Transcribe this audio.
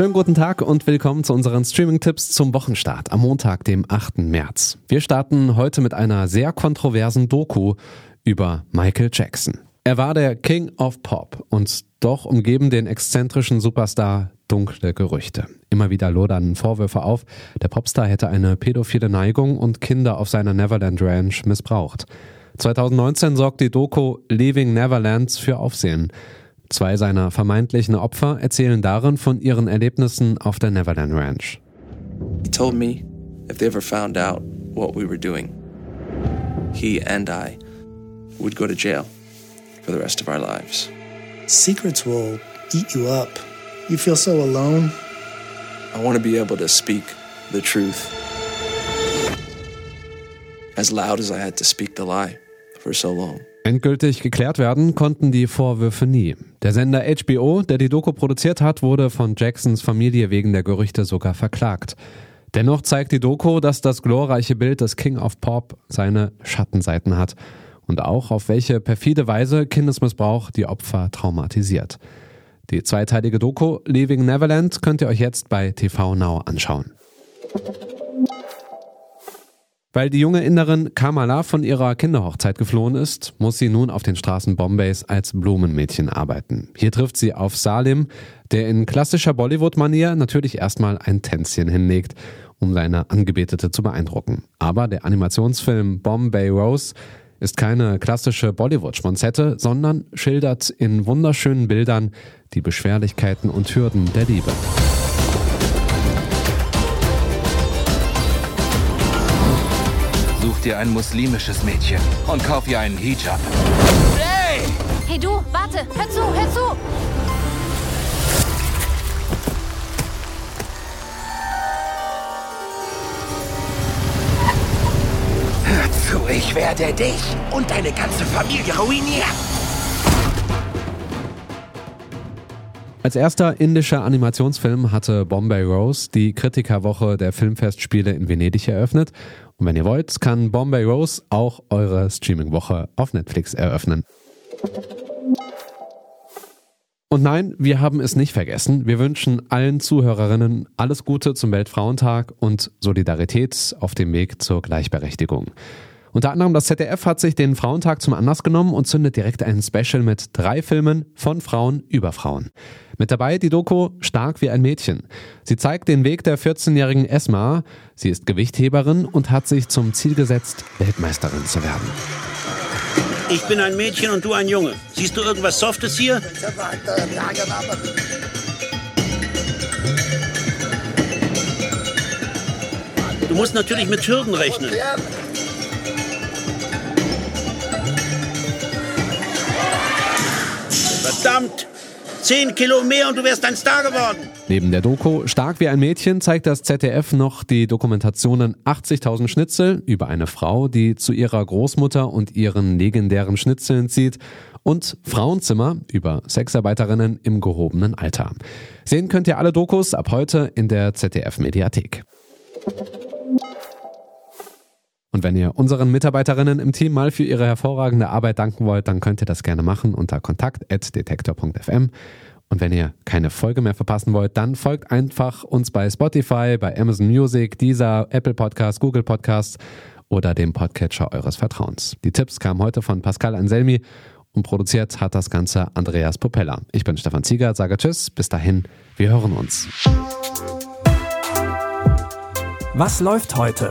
Schönen guten Tag und willkommen zu unseren Streaming-Tipps zum Wochenstart am Montag, dem 8. März. Wir starten heute mit einer sehr kontroversen Doku über Michael Jackson. Er war der King of Pop und doch umgeben den exzentrischen Superstar dunkle Gerüchte. Immer wieder lodern Vorwürfe auf, der Popstar hätte eine pädophile Neigung und Kinder auf seiner Neverland Ranch missbraucht. 2019 sorgt die Doku Leaving Neverlands für Aufsehen. Zwei seiner vermeintlichen Opfer erzählen darin von ihren Erlebnissen auf der Neverland Ranch. He told me if they ever found out what we were doing, he and I would go to jail for the rest of our lives. Secrets will eat you up. You feel so alone. I want to be able to speak the truth as loud as I had to speak the lie for so long. Endgültig geklärt werden konnten die Vorwürfe nie. Der Sender HBO, der die Doku produziert hat, wurde von Jacksons Familie wegen der Gerüchte sogar verklagt. Dennoch zeigt die Doku, dass das glorreiche Bild des King of Pop seine Schattenseiten hat und auch auf welche perfide Weise Kindesmissbrauch die Opfer traumatisiert. Die zweiteilige Doku Leaving Neverland könnt ihr euch jetzt bei TV Now anschauen. Weil die junge Inderin Kamala von ihrer Kinderhochzeit geflohen ist, muss sie nun auf den Straßen Bombays als Blumenmädchen arbeiten. Hier trifft sie auf Salim, der in klassischer Bollywood-Manier natürlich erstmal ein Tänzchen hinlegt, um seine Angebetete zu beeindrucken. Aber der Animationsfilm Bombay Rose ist keine klassische Bollywood-Schmonzette, sondern schildert in wunderschönen Bildern die Beschwerlichkeiten und Hürden der Liebe. Such dir ein muslimisches Mädchen und kauf ihr einen Hijab. Hey! Hey du, warte, hör zu, hör zu! Hör zu, ich werde dich und deine ganze Familie ruinieren. Als erster indischer Animationsfilm hatte Bombay Rose die Kritikerwoche der Filmfestspiele in Venedig eröffnet. Und wenn ihr wollt, kann Bombay Rose auch eure Streamingwoche auf Netflix eröffnen. Und nein, wir haben es nicht vergessen. Wir wünschen allen Zuhörerinnen alles Gute zum Weltfrauentag und Solidarität auf dem Weg zur Gleichberechtigung. Unter anderem das ZDF hat sich den Frauentag zum Anlass genommen und zündet direkt ein Special mit drei Filmen von Frauen über Frauen. Mit dabei die Doku Stark wie ein Mädchen. Sie zeigt den Weg der 14-jähririgen Esma. Sie ist Gewichtheberin und hat sich zum Ziel gesetzt, Weltmeisterin zu werden. Ich bin ein Mädchen und du ein Junge. Siehst du irgendwas Softes hier? Du musst natürlich mit Hürden rechnen. Verdammt! Zehn Kilo mehr und du wärst ein Star geworden. Neben der Doku Stark wie ein Mädchen zeigt das ZDF noch die Dokumentationen 80.000 Schnitzel über eine Frau, die zu ihrer Großmutter und ihren legendären Schnitzeln zieht und Frauenzimmer über Sexarbeiterinnen im gehobenen Alter. Sehen könnt ihr alle Dokus ab heute in der ZDF Mediathek. Und wenn ihr unseren Mitarbeiterinnen im Team mal für ihre hervorragende Arbeit danken wollt, dann könnt ihr das gerne machen unter kontakt.detektor.fm. Und wenn ihr keine Folge mehr verpassen wollt, dann folgt einfach uns bei Spotify, bei Amazon Music, Deezer, Apple Podcasts, Google Podcasts oder dem Podcatcher eures Vertrauens. Die Tipps kamen heute von Pascal Anselmi und produziert hat das Ganze Andreas Popella. Ich bin Stefan Zieger, sage Tschüss, bis dahin, wir hören uns. Was läuft heute?